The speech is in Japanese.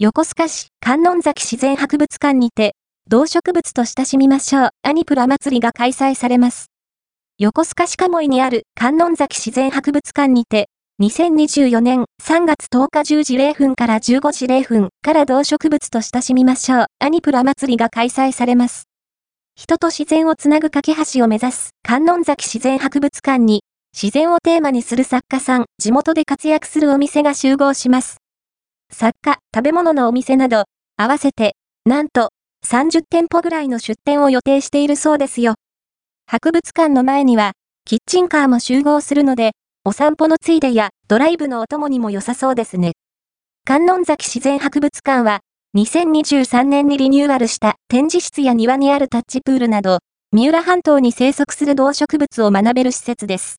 横須賀市観音崎自然博物館にて、動植物と親しみましょう、アニプラ祭りが開催されます。横須賀市鴨居にある観音崎自然博物館にて、2024年3月10日10時0分から15時0分から動植物と親しみましょう、アニプラ祭りが開催されます。人と自然をつなぐ架け橋を目指す観音崎自然博物館に、自然をテーマにする作家さん、地元で活躍するお店が集合します。作家、食べ物のお店など、合わせて、なんと、30店舗ぐらいの出店を予定しているそうですよ。博物館の前には、キッチンカーも集合するので、お散歩のついでやドライブのお供にも良さそうですね。観音崎自然博物館は、2023年にリニューアルした展示室や庭にあるタッチプールなど、三浦半島に生息する動植物を学べる施設です。